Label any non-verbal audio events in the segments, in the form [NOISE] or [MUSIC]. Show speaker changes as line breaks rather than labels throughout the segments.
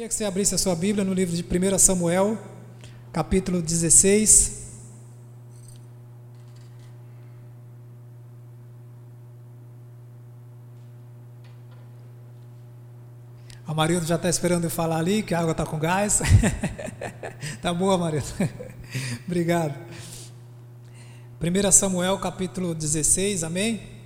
Queria que você abrisse a sua Bíblia no livro de 1 Samuel, capítulo 16. A Marido já está esperando eu falar ali, que a água está com gás. [LAUGHS] tá boa, Marido. [LAUGHS] Obrigado. 1 Samuel capítulo 16, amém?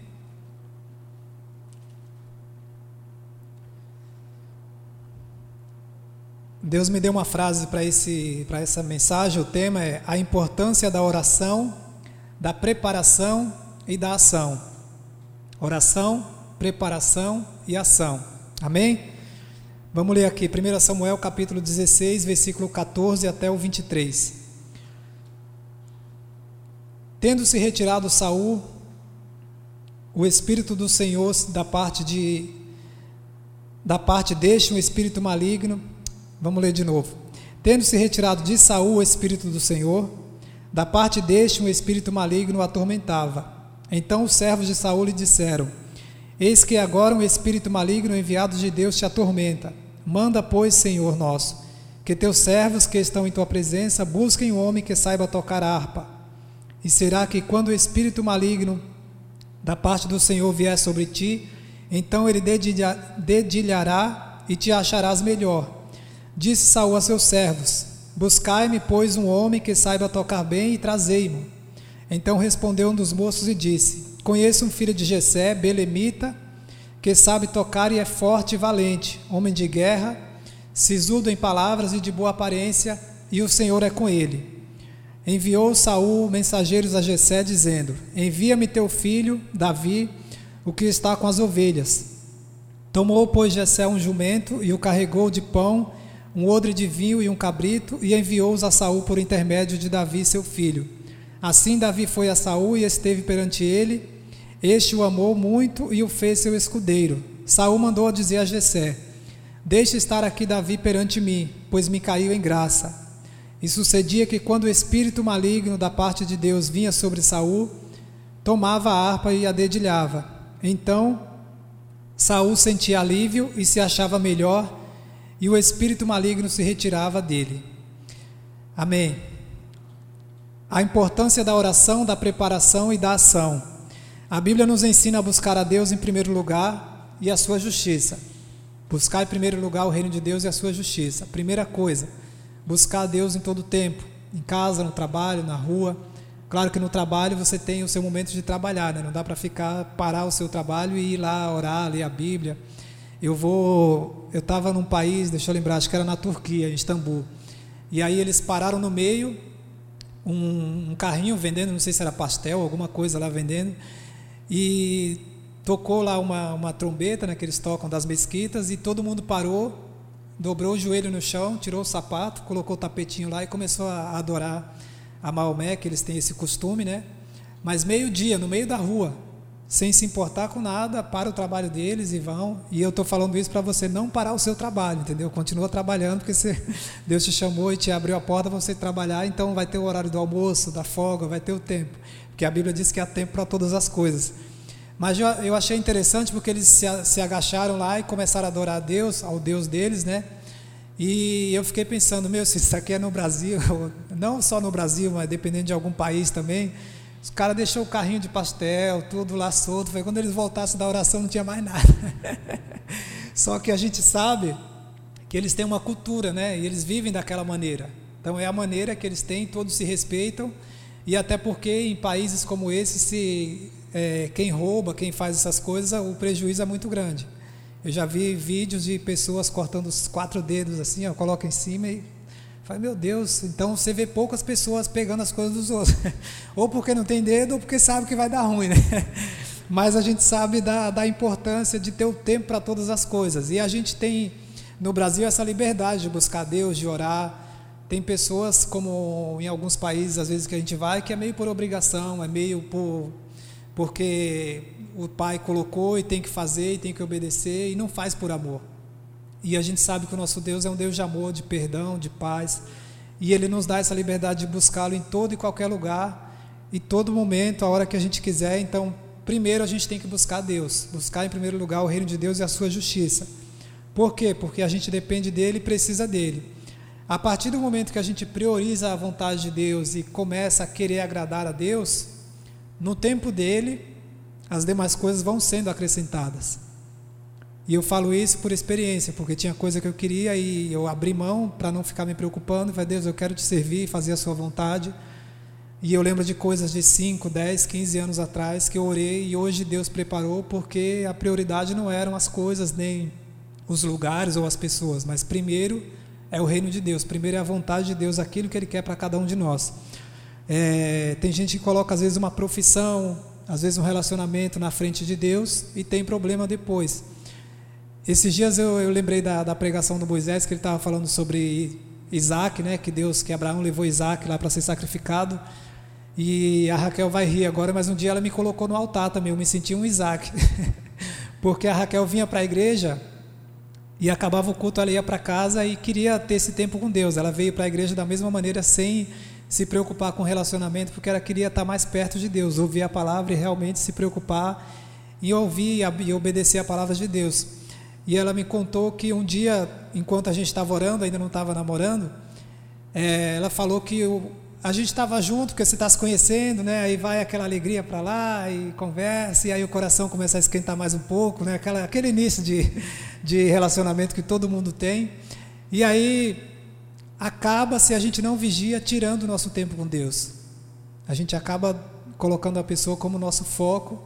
Deus me deu uma frase para esse para essa mensagem, o tema é a importância da oração, da preparação e da ação. Oração, preparação e ação. Amém? Vamos ler aqui, 1 Samuel capítulo 16, versículo 14 até o 23. Tendo-se retirado Saul, o espírito do Senhor da parte de da parte deste um espírito maligno. Vamos ler de novo. Tendo-se retirado de Saul o espírito do Senhor, da parte deste um espírito maligno o atormentava. Então os servos de Saul lhe disseram: Eis que agora um espírito maligno enviado de Deus te atormenta. Manda, pois, Senhor nosso, que teus servos que estão em tua presença busquem um homem que saiba tocar harpa. E será que quando o espírito maligno da parte do Senhor vier sobre ti, então ele dedilhará e te acharás melhor. Disse Saul a seus servos: Buscai-me, pois, um homem que saiba tocar bem e trazei-mo. Então respondeu um dos moços e disse: Conheço um filho de Jessé, belemita, que sabe tocar e é forte e valente, homem de guerra, sisudo em palavras e de boa aparência, e o Senhor é com ele. Enviou Saul mensageiros a Jessé dizendo: Envia-me teu filho Davi, o que está com as ovelhas. Tomou, pois, Jessé um jumento e o carregou de pão, um odre de vinho e um cabrito, e enviou-os a Saul por intermédio de Davi, seu filho. Assim Davi foi a Saul e esteve perante ele, este o amou muito e o fez seu escudeiro. Saul mandou dizer a Jessé: Deixe estar aqui Davi perante mim, pois me caiu em graça. E sucedia que quando o espírito maligno da parte de Deus vinha sobre Saul, tomava a harpa e a dedilhava. Então Saul sentia alívio e se achava melhor, e o espírito maligno se retirava dele. Amém. A importância da oração, da preparação e da ação. A Bíblia nos ensina a buscar a Deus em primeiro lugar e a sua justiça. Buscar em primeiro lugar o reino de Deus e a sua justiça. Primeira coisa, buscar a Deus em todo o tempo, em casa, no trabalho, na rua. Claro que no trabalho você tem o seu momento de trabalhar, né? não dá para ficar, parar o seu trabalho e ir lá orar, ler a Bíblia. Eu vou, eu estava num país, deixa eu lembrar, acho que era na Turquia, em Istambul. E aí eles pararam no meio, um, um carrinho vendendo, não sei se era pastel, alguma coisa lá vendendo. E tocou lá uma, uma trombeta né, que eles tocam das mesquitas e todo mundo parou, dobrou o joelho no chão, tirou o sapato, colocou o tapetinho lá e começou a adorar a Maomé, que eles têm esse costume, né? Mas meio-dia, no meio da rua, sem se importar com nada, para o trabalho deles e vão. E eu estou falando isso para você não parar o seu trabalho, entendeu? Continua trabalhando, porque você, [LAUGHS] Deus te chamou e te abriu a porta para você trabalhar, então vai ter o horário do almoço, da folga, vai ter o tempo porque a Bíblia diz que há tempo para todas as coisas. Mas eu, eu achei interessante porque eles se, se, agacharam lá e começaram a adorar a Deus, ao Deus deles, né? E eu fiquei pensando, meu, se isso aqui é no Brasil, [LAUGHS] não só no Brasil, mas dependendo de algum país também, os caras deixou o carrinho de pastel, tudo lá solto. Foi quando eles voltassem da oração não tinha mais nada. [LAUGHS] só que a gente sabe que eles têm uma cultura, né? E eles vivem daquela maneira. Então é a maneira que eles têm, todos se respeitam. E até porque em países como esse, se é, quem rouba, quem faz essas coisas, o prejuízo é muito grande. Eu já vi vídeos de pessoas cortando os quatro dedos assim, ó, coloca em cima e fala, meu Deus, então você vê poucas pessoas pegando as coisas dos outros. [LAUGHS] ou porque não tem dedo, ou porque sabe que vai dar ruim, né? [LAUGHS] Mas a gente sabe da, da importância de ter o tempo para todas as coisas. E a gente tem no Brasil essa liberdade de buscar Deus, de orar, tem pessoas, como em alguns países, às vezes que a gente vai, que é meio por obrigação, é meio por porque o pai colocou e tem que fazer e tem que obedecer e não faz por amor. E a gente sabe que o nosso Deus é um Deus de amor, de perdão, de paz, e ele nos dá essa liberdade de buscá-lo em todo e qualquer lugar, e todo momento, a hora que a gente quiser. Então, primeiro a gente tem que buscar Deus, buscar em primeiro lugar o reino de Deus e a sua justiça. Por quê? Porque a gente depende dele e precisa dele. A partir do momento que a gente prioriza a vontade de Deus e começa a querer agradar a Deus, no tempo dele, as demais coisas vão sendo acrescentadas. E eu falo isso por experiência, porque tinha coisa que eu queria e eu abri mão para não ficar me preocupando. Falei, Deus, eu quero te servir, fazer a sua vontade. E eu lembro de coisas de 5, 10, 15 anos atrás que eu orei e hoje Deus preparou porque a prioridade não eram as coisas nem os lugares ou as pessoas, mas primeiro é o reino de Deus, primeiro é a vontade de Deus, aquilo que Ele quer para cada um de nós. É, tem gente que coloca às vezes uma profissão, às vezes um relacionamento na frente de Deus e tem problema depois. Esses dias eu, eu lembrei da, da, pregação do Moisés que ele estava falando sobre Isaac, né? Que Deus, que Abraão levou Isaac lá para ser sacrificado. E a Raquel vai rir agora, mas um dia ela me colocou no altar também, eu me senti um Isaac. [LAUGHS] Porque a Raquel vinha para a igreja e acabava o culto, ela ia para casa e queria ter esse tempo com Deus. Ela veio para a igreja da mesma maneira, sem se preocupar com relacionamento, porque ela queria estar mais perto de Deus, ouvir a palavra e realmente se preocupar e ouvir e obedecer a palavra de Deus. E ela me contou que um dia, enquanto a gente estava orando, ainda não estava namorando, é, ela falou que a gente estava junto, porque você está se conhecendo, né? Aí vai aquela alegria para lá e conversa, e aí o coração começa a esquentar mais um pouco, né? Aquela, aquele início de, de relacionamento que todo mundo tem. E aí acaba, se a gente não vigia, tirando o nosso tempo com Deus. A gente acaba colocando a pessoa como nosso foco,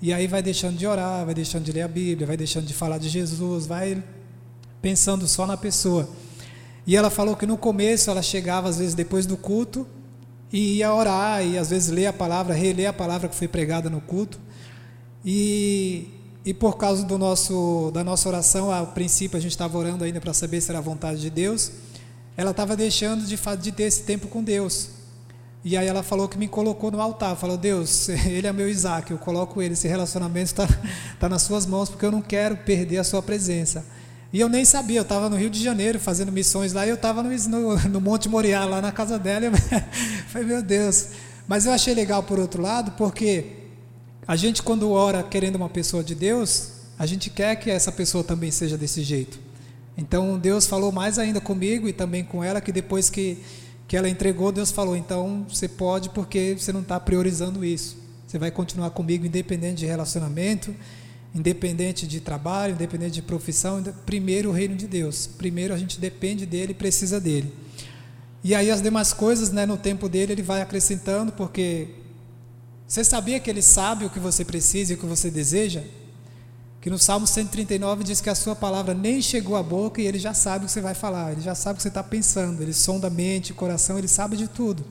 e aí vai deixando de orar, vai deixando de ler a Bíblia, vai deixando de falar de Jesus, vai pensando só na pessoa. E ela falou que no começo ela chegava às vezes depois do culto e ia orar e às vezes ler a palavra, reler a palavra que foi pregada no culto. E, e por causa do nosso, da nossa oração, a princípio a gente estava orando ainda para saber se era a vontade de Deus, ela estava deixando de, de ter esse tempo com Deus. E aí ela falou que me colocou no altar, falou, Deus, [LAUGHS] ele é meu Isaac, eu coloco ele, esse relacionamento está tá nas suas mãos, porque eu não quero perder a sua presença. E eu nem sabia, eu estava no Rio de Janeiro fazendo missões lá, e eu estava no, no, [LAUGHS] no, Monte Moriá, lá na casa dela. Eu [LAUGHS] falei, meu Deus. Mas eu achei legal por outro lado, porque a gente, quando ora querendo uma pessoa de Deus, a gente quer que essa pessoa também seja desse jeito. Então Deus falou mais ainda comigo e também com ela, que depois que, que ela entregou, Deus falou: então você pode, porque você não está priorizando isso. Você vai continuar comigo, independente de relacionamento independente de trabalho, independente de profissão, primeiro o reino de Deus. Primeiro a gente depende dele, precisa dele. E aí as demais coisas, né, no tempo dele, ele vai acrescentando, porque você sabia que ele sabe o que você precisa e o que você deseja? Que no Salmo 139 diz que a sua palavra nem chegou à boca e ele já sabe o que você vai falar, ele já sabe o que você está pensando, ele sonda a mente, o coração, ele sabe de tudo.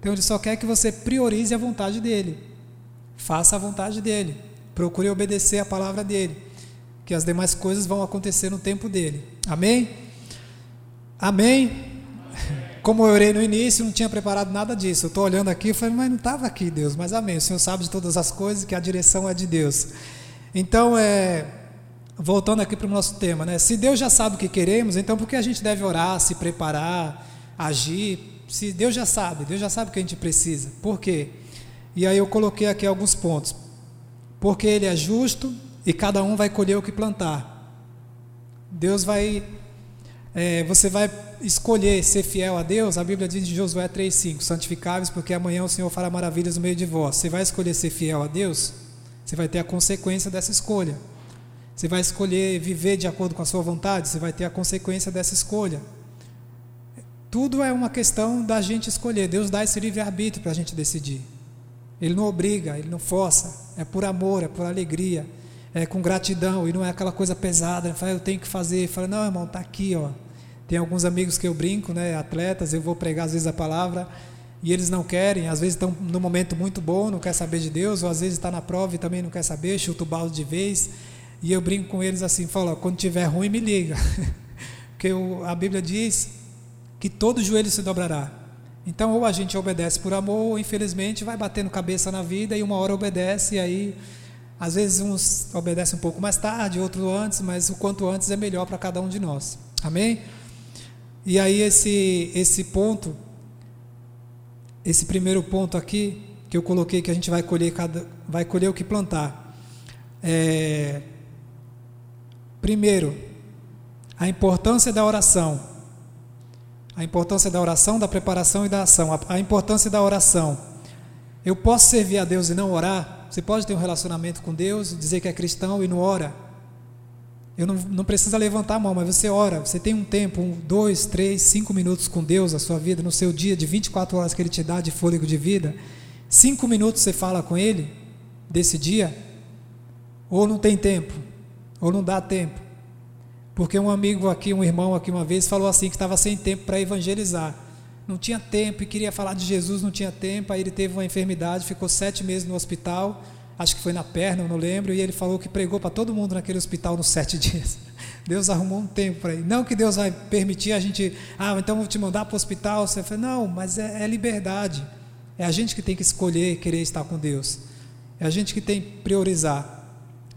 Então ele só quer que você priorize a vontade dele, faça a vontade dele. Procure obedecer a palavra dele, que as demais coisas vão acontecer no tempo dele. Amém? Amém? Como eu orei no início, não tinha preparado nada disso. Eu estou olhando aqui e falei, mas não estava aqui, Deus. Mas amém. O Senhor sabe de todas as coisas, que a direção é de Deus. Então, é, voltando aqui para o nosso tema, né? Se Deus já sabe o que queremos, então por que a gente deve orar, se preparar, agir? Se Deus já sabe, Deus já sabe o que a gente precisa. Por quê? E aí eu coloquei aqui alguns pontos porque Ele é justo e cada um vai colher o que plantar. Deus vai, é, você vai escolher ser fiel a Deus. A Bíblia diz em Josué 3,5: santificáveis, porque amanhã o Senhor fará maravilhas no meio de vós. Você vai escolher ser fiel a Deus, você vai ter a consequência dessa escolha. Você vai escolher viver de acordo com a sua vontade, você vai ter a consequência dessa escolha. Tudo é uma questão da gente escolher. Deus dá esse livre-arbítrio para a gente decidir. Ele não obriga, ele não força, é por amor, é por alegria, é com gratidão e não é aquela coisa pesada. Fala, eu tenho que fazer. Fala, não, irmão, tá aqui, ó. Tem alguns amigos que eu brinco, né, atletas, eu vou pregar às vezes a palavra e eles não querem, às vezes estão no momento muito bom, não quer saber de Deus, ou às vezes está na prova e também não quer saber, chuta o balde de vez. E eu brinco com eles assim, falo, quando tiver ruim me liga, [LAUGHS] porque a Bíblia diz que todo joelho se dobrará então, ou a gente obedece por amor, ou infelizmente vai batendo cabeça na vida e uma hora obedece, e aí, às vezes, uns obedecem um pouco mais tarde, outro antes, mas o quanto antes é melhor para cada um de nós. Amém? E aí, esse, esse ponto, esse primeiro ponto aqui, que eu coloquei que a gente vai colher, cada, vai colher o que plantar. É, primeiro, A importância da oração. A importância da oração, da preparação e da ação. A, a importância da oração. Eu posso servir a Deus e não orar? Você pode ter um relacionamento com Deus, dizer que é cristão e não ora. Eu não, não precisa levantar a mão, mas você ora. Você tem um tempo, um, dois, três, cinco minutos com Deus na sua vida, no seu dia de 24 horas que Ele te dá de fôlego de vida. Cinco minutos você fala com Ele desse dia, ou não tem tempo, ou não dá tempo. Porque um amigo aqui, um irmão aqui uma vez falou assim que estava sem tempo para evangelizar. Não tinha tempo e queria falar de Jesus, não tinha tempo. Aí ele teve uma enfermidade, ficou sete meses no hospital, acho que foi na perna, não lembro. E ele falou que pregou para todo mundo naquele hospital nos sete [LAUGHS] dias. Deus arrumou um tempo para ele. Não que Deus vai permitir a gente, ah, então vou te mandar para o hospital. Você fala, não, mas é, é liberdade. É a gente que tem que escolher querer estar com Deus. É a gente que tem que priorizar.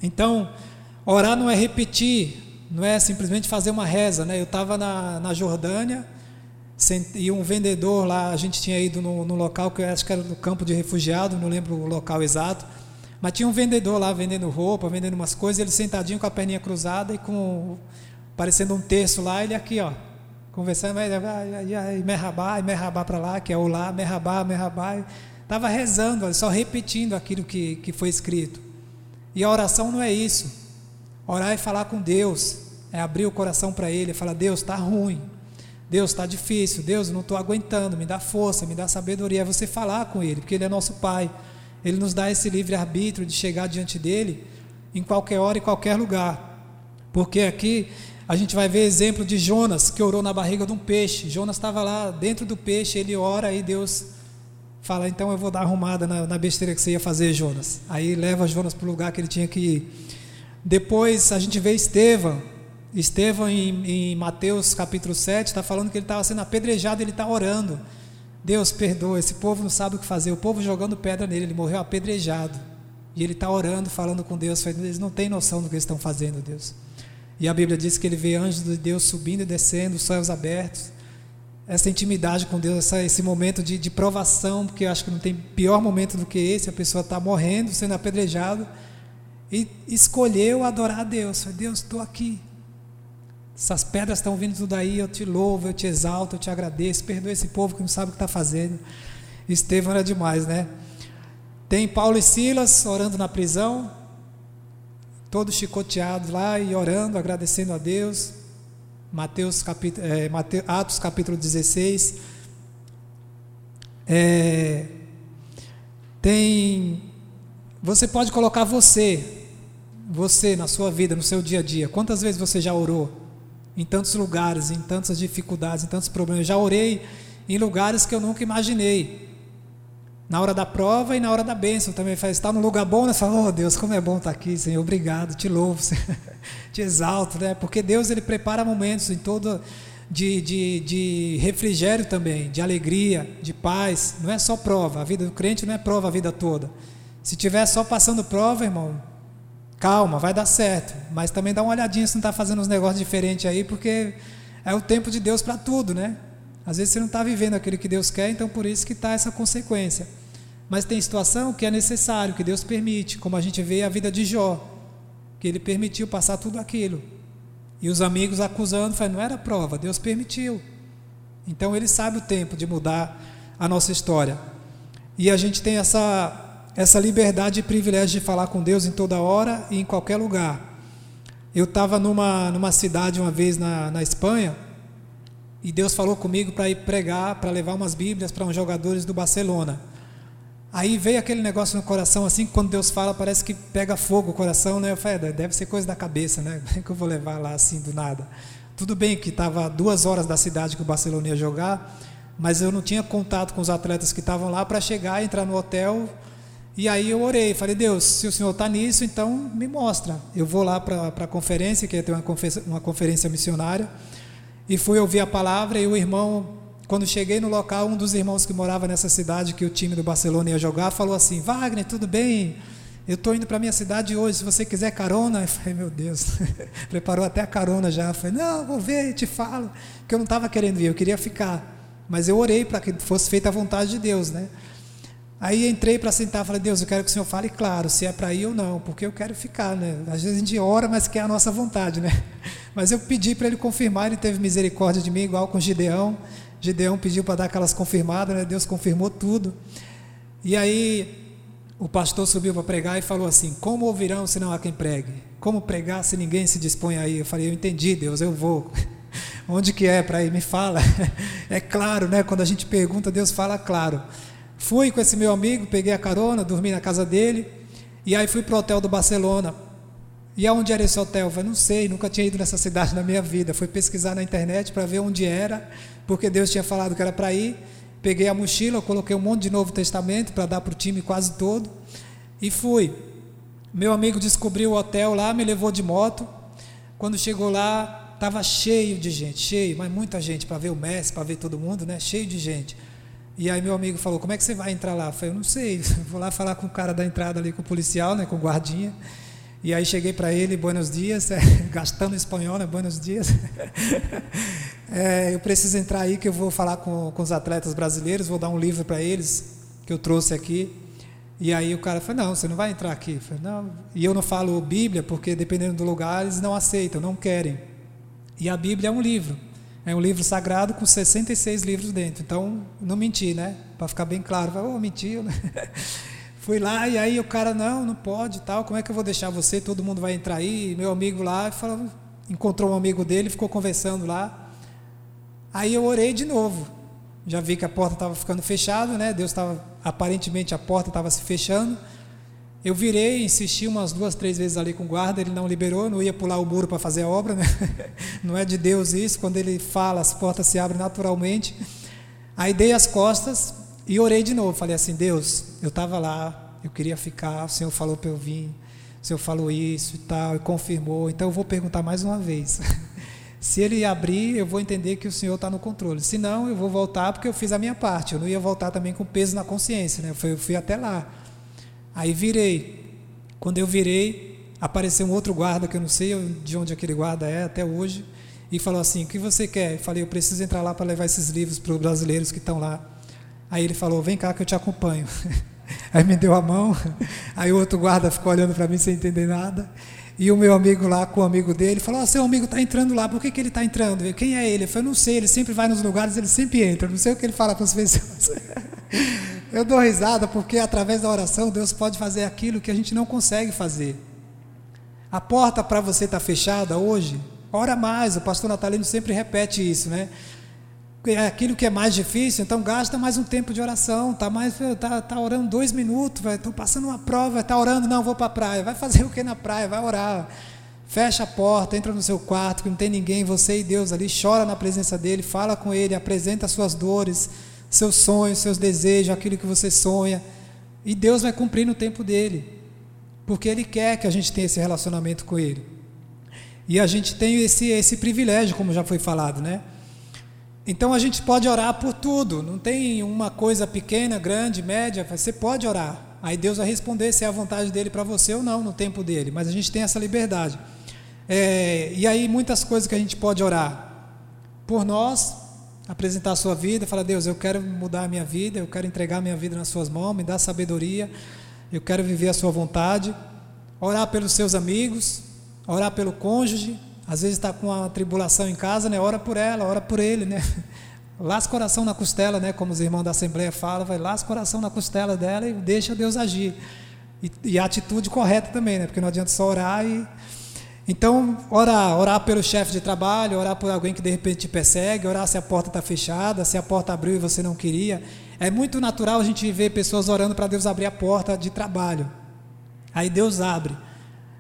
Então, orar não é repetir, não é simplesmente fazer uma reza. Né? Eu estava na, na Jordânia e um vendedor lá, a gente tinha ido no, no local que eu acho que era no campo de refugiado, não lembro o local exato. Mas tinha um vendedor lá vendendo roupa, vendendo umas coisas, ele sentadinho com a perninha cruzada e com parecendo um terço lá, ele aqui, ó, conversando, e merrabá, e merrabá para lá, que é o lá, merrabá, merrabá. Estava rezando, só repetindo aquilo que, que foi escrito. E a oração não é isso. Orar é falar com Deus, é abrir o coração para Ele, é falar: Deus, está ruim, Deus, está difícil, Deus, não estou aguentando, me dá força, me dá sabedoria. É você falar com Ele, porque Ele é nosso Pai. Ele nos dá esse livre-arbítrio de chegar diante dEle em qualquer hora e qualquer lugar. Porque aqui a gente vai ver exemplo de Jonas, que orou na barriga de um peixe. Jonas estava lá dentro do peixe, ele ora e Deus fala: então eu vou dar arrumada na, na besteira que você ia fazer, Jonas. Aí leva Jonas para o lugar que ele tinha que ir. Depois a gente vê Estevão. Estevão, em, em Mateus capítulo 7, está falando que ele estava sendo apedrejado, ele está orando. Deus perdoa, esse povo não sabe o que fazer. O povo jogando pedra nele, ele morreu apedrejado. E ele está orando, falando com Deus. Eles não têm noção do que eles estão fazendo, Deus. E a Bíblia diz que ele vê anjos de Deus subindo e descendo, os céus abertos essa intimidade com Deus, essa, esse momento de, de, provação, porque eu acho que não tem pior momento do que esse, a pessoa está morrendo, sendo apedrejado, e escolheu adorar a Deus. Deus, estou aqui. Essas pedras estão vindo tudo aí, eu te louvo, eu te exalto, eu te agradeço. Perdoa esse povo que não sabe o que está fazendo. Estevão era demais, né? Tem Paulo e Silas orando na prisão, todos chicoteados lá e orando, agradecendo a Deus. Mateus capítulo, é, Atos capítulo 16. É, tem. Você pode colocar você, você na sua vida, no seu dia a dia. Quantas vezes você já orou? Em tantos lugares, em tantas dificuldades, em tantos problemas. Já orei em lugares que eu nunca imaginei. Na hora da prova e na hora da bênção também. Faz, está num lugar bom, né? Fala, oh Deus, como é bom estar aqui, Senhor. Obrigado, te louvo, [LAUGHS] te exalto, né? Porque Deus ele prepara momentos em todo de, de, de refrigério também, de alegria, de paz. Não é só prova. A vida do crente não é prova a vida toda. Se tiver só passando prova, irmão, calma, vai dar certo. Mas também dá uma olhadinha se não está fazendo uns negócios diferentes aí, porque é o tempo de Deus para tudo, né? Às vezes você não está vivendo aquilo que Deus quer, então por isso que está essa consequência. Mas tem situação que é necessário, que Deus permite, como a gente vê a vida de Jó, que ele permitiu passar tudo aquilo. E os amigos acusando, falando, não era prova, Deus permitiu. Então ele sabe o tempo de mudar a nossa história. E a gente tem essa, essa liberdade e privilégio de falar com Deus em toda hora e em qualquer lugar. Eu estava numa, numa cidade uma vez na, na Espanha, e Deus falou comigo para ir pregar, para levar umas Bíblias para uns jogadores do Barcelona. Aí veio aquele negócio no coração, assim, quando Deus fala, parece que pega fogo o coração, né? Eu falei, é, deve ser coisa da cabeça, né? [LAUGHS] Como é que eu vou levar lá assim do nada? Tudo bem que estava duas horas da cidade que o Barcelona ia jogar, mas eu não tinha contato com os atletas que estavam lá para chegar, entrar no hotel. E aí eu orei, falei, Deus, se o Senhor está nisso, então me mostra. Eu vou lá para a conferência, que ia ter uma conferência, uma conferência missionária, e fui ouvir a palavra, e o irmão quando cheguei no local, um dos irmãos que morava nessa cidade que o time do Barcelona ia jogar falou assim: Wagner, tudo bem? Eu estou indo para minha cidade hoje, se você quiser carona. Eu falei, meu Deus, [LAUGHS] preparou até a carona já. Eu falei, não, vou ver, te falo. Porque eu não estava querendo ir, eu queria ficar. Mas eu orei para que fosse feita a vontade de Deus, né? Aí entrei para sentar, falei, Deus, eu quero que o Senhor fale claro, se é para ir ou não, porque eu quero ficar, né? Às vezes a gente ora, mas quer a nossa vontade, né? [LAUGHS] Mas eu pedi para ele confirmar, ele teve misericórdia de mim, igual com Gideão. Gideão pediu para dar aquelas confirmadas, né? Deus confirmou tudo. E aí o pastor subiu para pregar e falou assim: Como ouvirão se não há quem pregue? Como pregar se ninguém se dispõe aí? Eu falei: Eu entendi, Deus, eu vou. [LAUGHS] Onde que é para ir? Me fala. [LAUGHS] É claro, né? Quando a gente pergunta, Deus fala claro. Fui com esse meu amigo, peguei a carona, dormi na casa dele, e aí fui para o hotel do Barcelona. E aonde era esse hotel? Eu falei, não sei, nunca tinha ido nessa [LAUGHS] cidade na minha vida. Fui pesquisar na internet para ver onde era, porque Deus tinha falado que era para ir. Peguei a mochila, coloquei um monte de Novo Testamento para dar para o time quase todo, e fui. Meu amigo descobriu o hotel lá, me levou de moto. Quando chegou lá, estava cheio de gente, cheio, mas muita gente para ver o Messi, para ver todo mundo, né? Cheio de gente. E aí meu amigo falou, como é que você vai entrar lá? Eu falei, eu não sei, [LAUGHS] vou lá falar com o cara da entrada ali, com o policial, né, com o guardinha. E aí cheguei para ele, buenos dias, [LAUGHS] é, gastando espanhol, né, buenos dias. [LAUGHS] É, eu preciso entrar aí que eu vou falar com, com os atletas brasileiros, vou dar um livro para eles, que eu trouxe aqui. E aí o cara falou, não, você não vai entrar aqui. Eu falei, não. E eu não falo Bíblia, porque dependendo do lugar, eles não aceitam, não querem. E a Bíblia é um livro. É um livro sagrado com 66 livros dentro. Então, não menti, né? Para ficar bem claro. Oh, mentiu, né? [LAUGHS] Fui lá e aí o cara, não, não pode tal. Como é que eu vou deixar você? Todo mundo vai entrar aí. E meu amigo lá falou, encontrou um amigo dele, ficou conversando lá. Aí eu orei de novo. Já vi que a porta estava ficando fechada, né? Deus estava, aparentemente a porta estava se fechando. Eu virei, insisti umas duas, três vezes ali com o guarda, ele não liberou, não ia pular o muro para fazer a obra, né? [LAUGHS] não é de Deus isso, quando ele fala, as portas se abrem naturalmente. Aí dei as costas e orei de novo, falei assim: Deus, eu estava lá, eu queria ficar, o Senhor falou para eu vir, o Senhor falou isso e tal, e confirmou, então eu vou perguntar mais uma vez. [LAUGHS] Se ele abrir, eu vou entender que o Senhor está no controle. Se não, eu vou voltar porque eu fiz a minha parte. Eu não ia voltar também com peso na consciência, né? Eu fui até lá. Aí virei. Quando eu virei, apareceu um outro guarda, que eu não sei de onde aquele guarda é até hoje, e falou assim: O que você quer? Eu falei: Eu preciso entrar lá para levar esses livros para os brasileiros que estão lá. Aí ele falou: Vem cá que eu te acompanho. [LAUGHS] Aí me deu a mão. Aí o outro guarda ficou olhando para mim sem entender nada. E o meu amigo lá, com o amigo dele, falou: oh, Seu amigo está entrando lá, por que, que ele está entrando? Quem é ele? Eu falei: Não sei, ele sempre vai nos lugares, ele sempre entra. Não sei o que ele fala para as pessoas. [LAUGHS] Eu dou risada porque através da oração Deus pode fazer aquilo que a gente não consegue fazer. A porta para você estar tá fechada hoje, ora mais. O pastor Natalino sempre repete isso, né? É aquilo que é mais difícil, então gasta mais um tempo de oração. Tá mais, tá, tá orando dois minutos, estou passando uma prova, está orando, não vou para a praia. Vai fazer [LAUGHS] o que na praia? Vai orar. Fecha a porta, entra no seu quarto, que não tem ninguém, você e Deus ali, chora na presença dele, fala com ele, apresenta as suas dores seus sonhos, seus desejos, aquilo que você sonha. E Deus vai cumprir no tempo dele. Porque Ele quer que a gente tenha esse relacionamento com Ele. E a gente tem esse, esse privilégio, como já foi falado, né? Então a gente pode orar por tudo, não tem uma coisa pequena, grande, média, você pode orar. Aí Deus vai responder se é a vontade dele para você ou não, no tempo dele, mas a gente tem essa liberdade. É, e aí muitas coisas que a gente pode orar por nós, apresentar a sua vida, falar: Deus, eu quero mudar a minha vida, eu quero entregar a minha vida nas Suas mãos, me dá sabedoria, eu quero viver a Sua vontade. Orar pelos seus amigos, orar pelo cônjuge, às vezes está com uma tribulação em casa, né? Ora por ela, ora por ele, né? [LAUGHS] Lasca o coração na costela, né? Como os irmãos da Assembleia falam, vai lasca o coração na costela dela e deixa Deus agir. E, e a atitude correta também, né? Porque não adianta só orar e então, orar, orar pelo chefe de trabalho, orar por alguém que de repente te persegue, orar se a porta está fechada, se a porta abriu e você não queria. É muito natural a gente ver pessoas orando para Deus abrir a porta de trabalho. Aí Deus abre.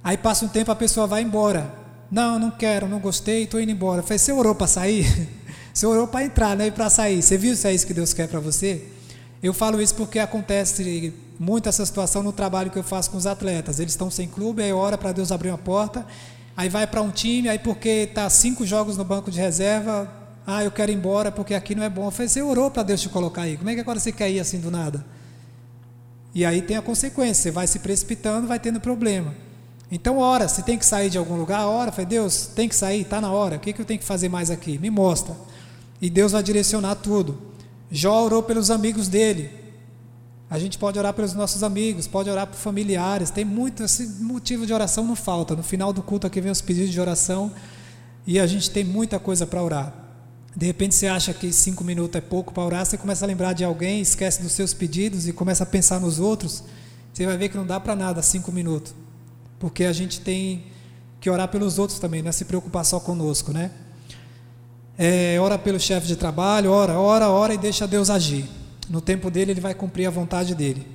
Aí passa um tempo a pessoa vai embora. Não, não quero, não gostei, estou indo embora. Falei, você orou para sair? [LAUGHS] você orou para entrar, não é para sair. Você viu se é isso que Deus quer para você? Eu falo isso porque acontece muito essa situação no trabalho que eu faço com os atletas. Eles estão sem clube, aí ora para Deus abrir uma porta, aí vai para um time, aí porque está cinco jogos no banco de reserva, ah, eu quero ir embora porque aqui não é bom. Eu você orou para Deus te colocar aí, como é que agora você quer ir assim do nada? E aí tem a consequência, você vai se precipitando, vai tendo problema. Então, ora, se tem que sair de algum lugar, ora, falei, Deus, tem que sair, está na hora, o que, que eu tenho que fazer mais aqui? Me mostra. E Deus vai direcionar tudo. Jó orou pelos amigos dele. A gente pode orar pelos nossos amigos, pode orar por familiares. Tem muito esse motivo de oração não falta. No final do culto aqui vem os pedidos de oração e a gente tem muita coisa para orar. De repente você acha que cinco minutos é pouco para orar, você começa a lembrar de alguém, esquece dos seus pedidos e começa a pensar nos outros. Você vai ver que não dá para nada cinco minutos, porque a gente tem que orar pelos outros também, não é se preocupar só conosco, né? É, ora pelo chefe de trabalho, ora, ora, ora e deixa Deus agir. No tempo dele, ele vai cumprir a vontade dele.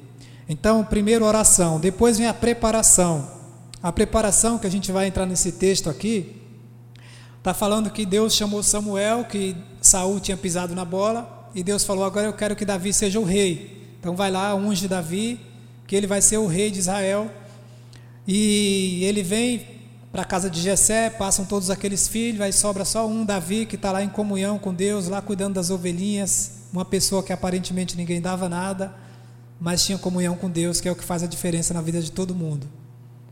Então, primeiro oração, depois vem a preparação. A preparação que a gente vai entrar nesse texto aqui, está falando que Deus chamou Samuel, que Saul tinha pisado na bola, e Deus falou: agora eu quero que Davi seja o rei. Então vai lá, unge Davi, que ele vai ser o rei de Israel. E ele vem para a casa de Jessé, passam todos aqueles filhos, aí sobra só um, Davi, que está lá em comunhão com Deus, lá cuidando das ovelhinhas, uma pessoa que aparentemente ninguém dava nada, mas tinha comunhão com Deus, que é o que faz a diferença na vida de todo mundo.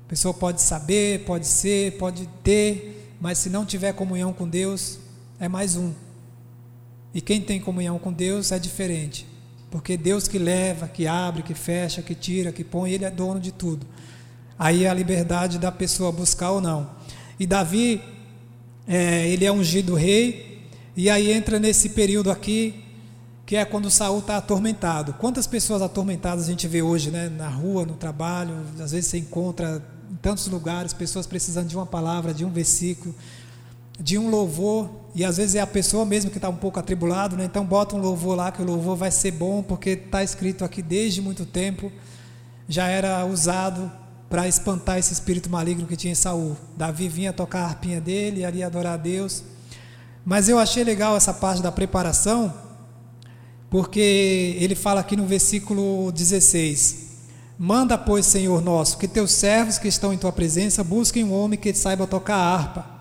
A pessoa pode saber, pode ser, pode ter, mas se não tiver comunhão com Deus, é mais um. E quem tem comunhão com Deus é diferente, porque Deus que leva, que abre, que fecha, que tira, que põe, Ele é dono de tudo. Aí é a liberdade da pessoa buscar ou não. E Davi, é, ele é ungido rei, e aí entra nesse período aqui que é quando Saul está atormentado. Quantas pessoas atormentadas a gente vê hoje, né? Na rua, no trabalho, às vezes você encontra em tantos lugares pessoas precisando de uma palavra, de um versículo, de um louvor, e às vezes é a pessoa mesmo que está um pouco atribulado, né? Então bota um louvor lá que o louvor vai ser bom, porque está escrito aqui desde muito tempo, já era usado para espantar esse espírito maligno que tinha em Saul. Davi vinha tocar a harpinha dele, ia adorar a Deus. Mas eu achei legal essa parte da preparação, porque ele fala aqui no versículo 16: Manda, pois, Senhor nosso, que teus servos que estão em tua presença busquem um homem que saiba tocar harpa.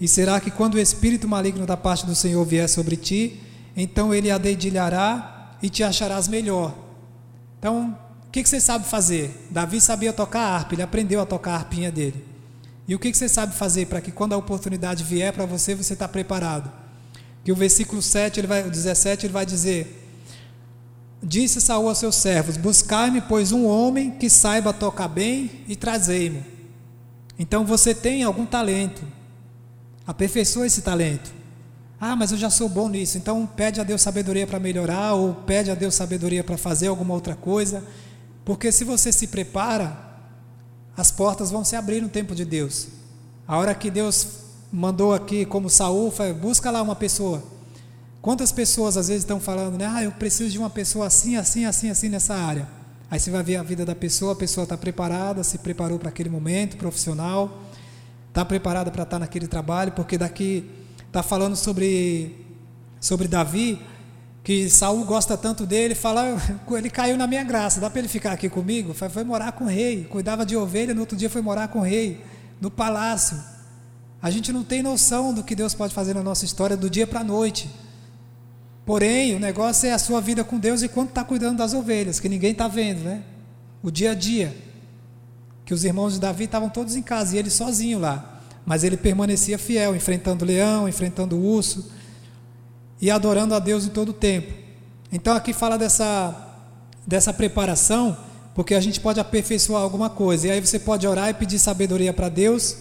E será que quando o espírito maligno da parte do Senhor vier sobre ti, então ele a dedilhará e te acharás melhor. Então, o que, que você sabe fazer? Davi sabia tocar harpa, ele aprendeu a tocar a harpinha dele. E o que, que você sabe fazer para que quando a oportunidade vier para você, você está preparado? Que o versículo 7, ele vai, o 17, ele vai dizer: Disse Saul aos seus servos: Buscai-me, pois, um homem que saiba tocar bem e trazei-mo. Então você tem algum talento, aperfeiçoa esse talento. Ah, mas eu já sou bom nisso. Então pede a Deus sabedoria para melhorar, ou pede a Deus sabedoria para fazer alguma outra coisa. Porque se você se prepara, as portas vão se abrir no tempo de Deus. A hora que Deus mandou aqui, como Saul, busca lá uma pessoa. Quantas pessoas às vezes estão falando, né? Ah, eu preciso de uma pessoa assim, assim, assim, assim nessa área. Aí você vai ver a vida da pessoa, a pessoa está preparada, se preparou para aquele momento profissional, está preparada para estar tá naquele trabalho, porque daqui está falando sobre, sobre Davi, que Saul gosta tanto dele, fala, ele caiu na minha graça, dá para ele ficar aqui comigo? Foi, foi morar com o rei, cuidava de ovelha, no outro dia foi morar com o rei, no palácio. A gente não tem noção do que Deus pode fazer na nossa história do dia para a noite. Porém, o negócio é a sua vida com Deus e quando está cuidando das ovelhas, que ninguém está vendo, né? O dia a dia. Que os irmãos de Davi estavam todos em casa e ele sozinho lá. Mas ele permanecia fiel, enfrentando o leão, enfrentando o urso e adorando a Deus em todo o tempo. Então aqui fala dessa, dessa preparação, porque a gente pode aperfeiçoar alguma coisa. E aí você pode orar e pedir sabedoria para Deus,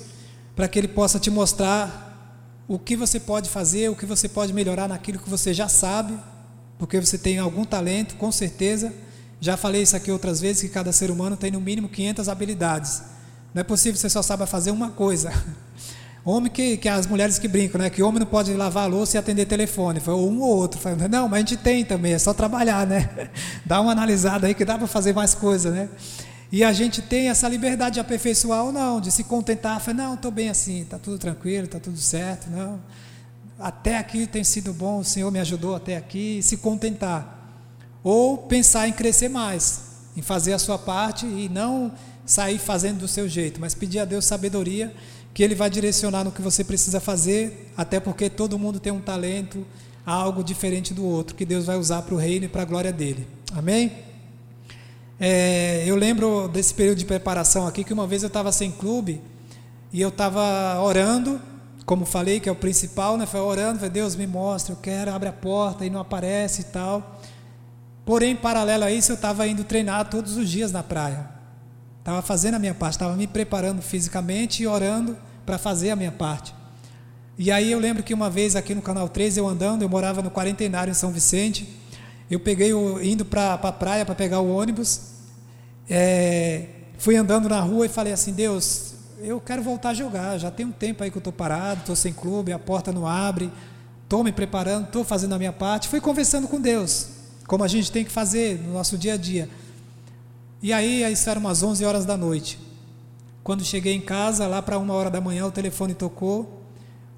para que Ele possa te mostrar o que você pode fazer, o que você pode melhorar naquilo que você já sabe, porque você tem algum talento, com certeza. Já falei isso aqui outras vezes, que cada ser humano tem no mínimo 500 habilidades. Não é possível que você só saiba fazer uma coisa. [LAUGHS] Homem que, que as mulheres que brincam, né? Que homem não pode lavar a louça e atender telefone. Foi um ou outro. Falei, não, mas a gente tem também, é só trabalhar, né? [LAUGHS] Dá uma analisada aí que dá para fazer mais coisa, né? E a gente tem essa liberdade de aperfeiçoar ou não, de se contentar, falar, não, estou bem assim, está tudo tranquilo, está tudo certo, não. Até aqui tem sido bom, o Senhor me ajudou até aqui, se contentar. Ou pensar em crescer mais, em fazer a sua parte e não sair fazendo do seu jeito, mas pedir a Deus sabedoria, que Ele vai direcionar no que você precisa fazer, até porque todo mundo tem um talento, algo diferente do outro, que Deus vai usar para o reino e para a glória dele. Amém? É, eu lembro desse período de preparação aqui que uma vez eu estava sem clube e eu estava orando, como falei, que é o principal, né? Foi orando, falei, Deus me mostra, eu quero, abre a porta e não aparece e tal. Porém, paralelo a isso, eu estava indo treinar todos os dias na praia. Estava fazendo a minha parte, estava me preparando fisicamente e orando para fazer a minha parte. E aí eu lembro que uma vez aqui no Canal 3, eu andando, eu morava no Quarentenário em São Vicente, eu peguei o, indo para a pra praia para pegar o ônibus, é, fui andando na rua e falei assim, Deus, eu quero voltar a jogar, já tem um tempo aí que eu estou parado, estou sem clube, a porta não abre, estou me preparando, estou fazendo a minha parte, fui conversando com Deus, como a gente tem que fazer no nosso dia a dia. E aí, isso era umas 11 horas da noite. Quando cheguei em casa, lá para uma hora da manhã, o telefone tocou.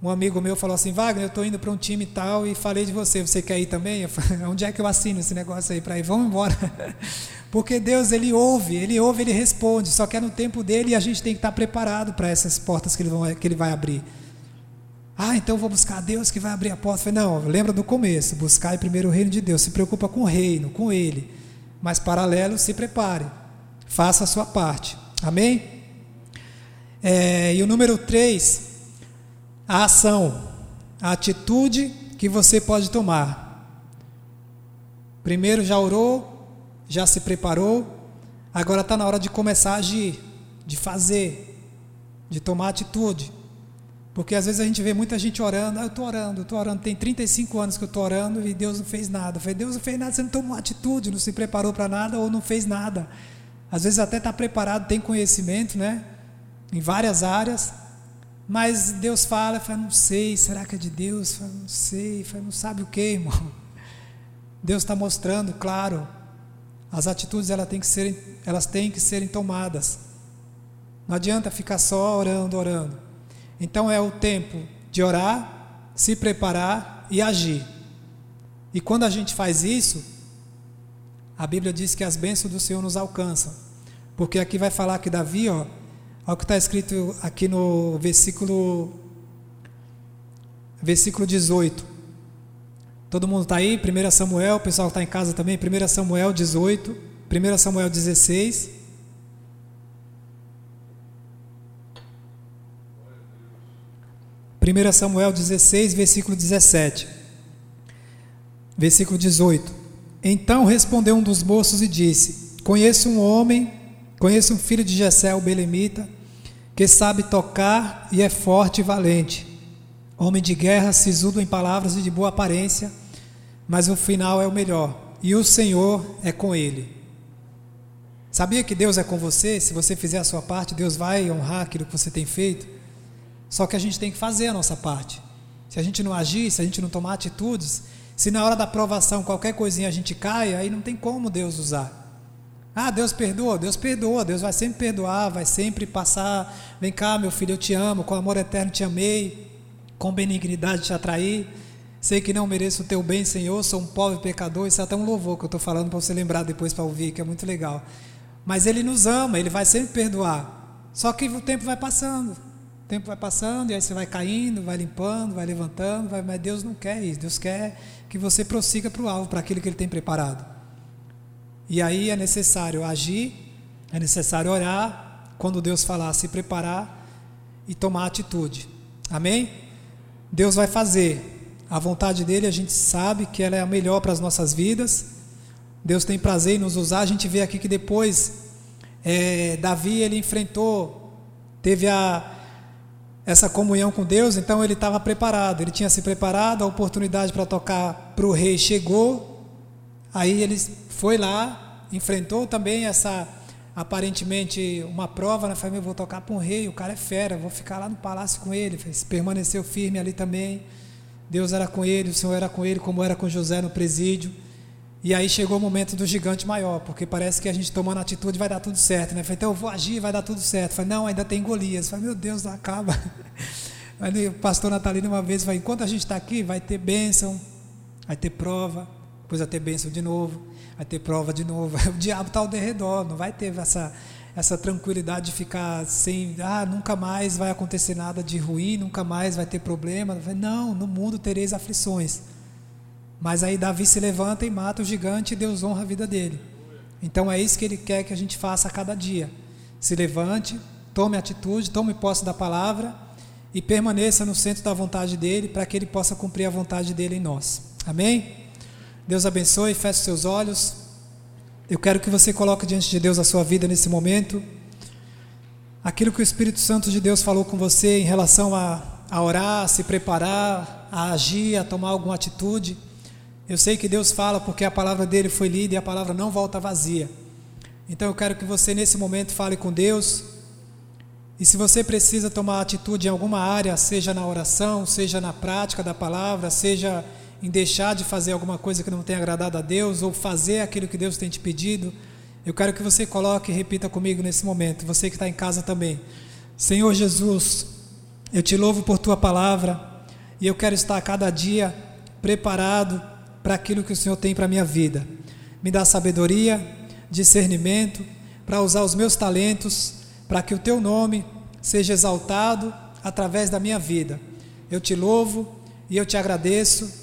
Um amigo meu falou assim: Wagner, eu estou indo para um time tal e falei de você. Você quer ir também? Falei, [LAUGHS] Onde é que eu assino esse negócio aí para ir? Vamos embora. [LAUGHS] Porque Deus, Ele ouve, Ele ouve, Ele responde. Só que é no tempo dele e a gente tem que estar preparado para essas portas que ele, vão, que ele vai abrir. Ah, então vou buscar Deus que vai abrir a porta. Falei, não, lembra do começo: buscar primeiro o reino de Deus. Se preocupa com o reino, com Ele. Mas paralelo, se prepare. Faça a sua parte. Amém? É, e o número 3, a ação, a atitude que você pode tomar. Primeiro já orou, já se preparou, agora está na hora de começar a agir, de fazer, de tomar atitude. Porque às vezes a gente vê muita gente orando, ah, eu estou orando, eu estou orando, tem 35 anos que eu estou orando e Deus não fez nada. Eu falei, Deus não fez nada, você não tomou atitude, não se preparou para nada ou não fez nada. Às vezes até está preparado, tem conhecimento, né? em várias áreas, mas Deus fala, fala, não sei, será que é de Deus? Fala, não sei, fala, não sabe o que, irmão. [LAUGHS] Deus está mostrando, claro, as atitudes elas têm, que serem, elas têm que serem tomadas. Não adianta ficar só orando, orando. Então é o tempo de orar, se preparar e agir. E quando a gente faz isso, a Bíblia diz que as bênçãos do Senhor nos alcançam. Porque aqui vai falar que Davi, ó, Olha o que está escrito aqui no versículo, versículo 18. Todo mundo está aí? 1 Samuel, o pessoal está em casa também? 1 Samuel 18, 1 Samuel 16. Primeira Samuel 16, versículo 17. Versículo 18. Então respondeu um dos moços e disse: Conheço um homem Conheço um filho de Jessé, o Belemita, que sabe tocar e é forte e valente. Homem de guerra, sisudo em palavras e de boa aparência, mas o final é o melhor. E o Senhor é com ele. Sabia que Deus é com você? Se você fizer a sua parte, Deus vai honrar aquilo que você tem feito. Só que a gente tem que fazer a nossa parte. Se a gente não agir, se a gente não tomar atitudes, se na hora da aprovação qualquer coisinha a gente cai, aí não tem como Deus usar. Ah, Deus perdoa, Deus perdoa, Deus vai sempre perdoar, vai sempre passar. Vem cá, meu filho, eu te amo, com amor eterno te amei, com benignidade te atraí. Sei que não mereço o teu bem, Senhor, sou um pobre pecador. Isso é até um louvor que eu estou falando para você lembrar depois para ouvir, que é muito legal. Mas Ele nos ama, Ele vai sempre perdoar. Só que o tempo vai passando, o tempo vai passando e aí você vai caindo, vai limpando, vai levantando, vai... mas Deus não quer isso. Deus quer que você prossiga para o alvo, para aquilo que Ele tem preparado. E aí é necessário agir, é necessário orar, quando Deus falar, se preparar e tomar atitude. Amém? Deus vai fazer. A vontade dele, a gente sabe que ela é a melhor para as nossas vidas. Deus tem prazer em nos usar. A gente vê aqui que depois é, Davi ele enfrentou, teve a, essa comunhão com Deus, então ele estava preparado. Ele tinha se preparado, a oportunidade para tocar para o rei chegou. Aí ele foi lá, enfrentou também essa aparentemente uma prova na família, vou tocar para um rei, o cara é fera, vou ficar lá no palácio com ele, permaneceu firme ali também. Deus era com ele, o Senhor era com ele, como era com José no presídio. E aí chegou o momento do gigante maior, porque parece que a gente tomando atitude vai dar tudo certo, né? Falei, então eu vou agir, vai dar tudo certo. Falei, não, ainda tem Golias. Falei, meu Deus, não acaba. [LAUGHS] Aí o pastor Natalino uma vez falou, enquanto a gente está aqui, vai ter bênção, vai ter prova, depois vai ter bênção de novo, vai ter prova de novo. [LAUGHS] O diabo está ao derredor, não vai ter essa, essa tranquilidade de ficar sem, ah, nunca mais vai acontecer nada de ruim, nunca mais vai ter problema. Não, no mundo tereis aflições. Mas aí Davi se levanta e mata o gigante e Deus honra a vida dele. Então é isso que ele quer que a gente faça a cada dia. Se levante, tome atitude, tome posse da palavra e permaneça no centro da vontade dele para que ele possa cumprir a vontade dele em nós. Amém? Deus abençoe, feche seus olhos. Eu quero que você coloque diante de Deus a sua vida nesse momento. Aquilo que o Espírito Santo de Deus falou com você em relação a, a orar, a se preparar, a agir, a tomar alguma atitude. Eu sei que Deus fala porque a palavra dele foi lida e a palavra não volta vazia. Então eu quero que você nesse momento fale com Deus. E se você precisa tomar atitude em alguma área, seja na oração, seja na prática da palavra, seja em deixar de fazer alguma coisa que não tenha agradado a Deus ou fazer aquilo que Deus tem te pedido, eu quero que você coloque e repita comigo nesse momento, você que está em casa também. Senhor Jesus, eu te louvo por tua palavra e eu quero estar cada dia preparado para aquilo que o Senhor tem para a minha vida. Me dá sabedoria, discernimento para usar os meus talentos para que o teu nome seja exaltado através da minha vida. Eu te louvo e eu te agradeço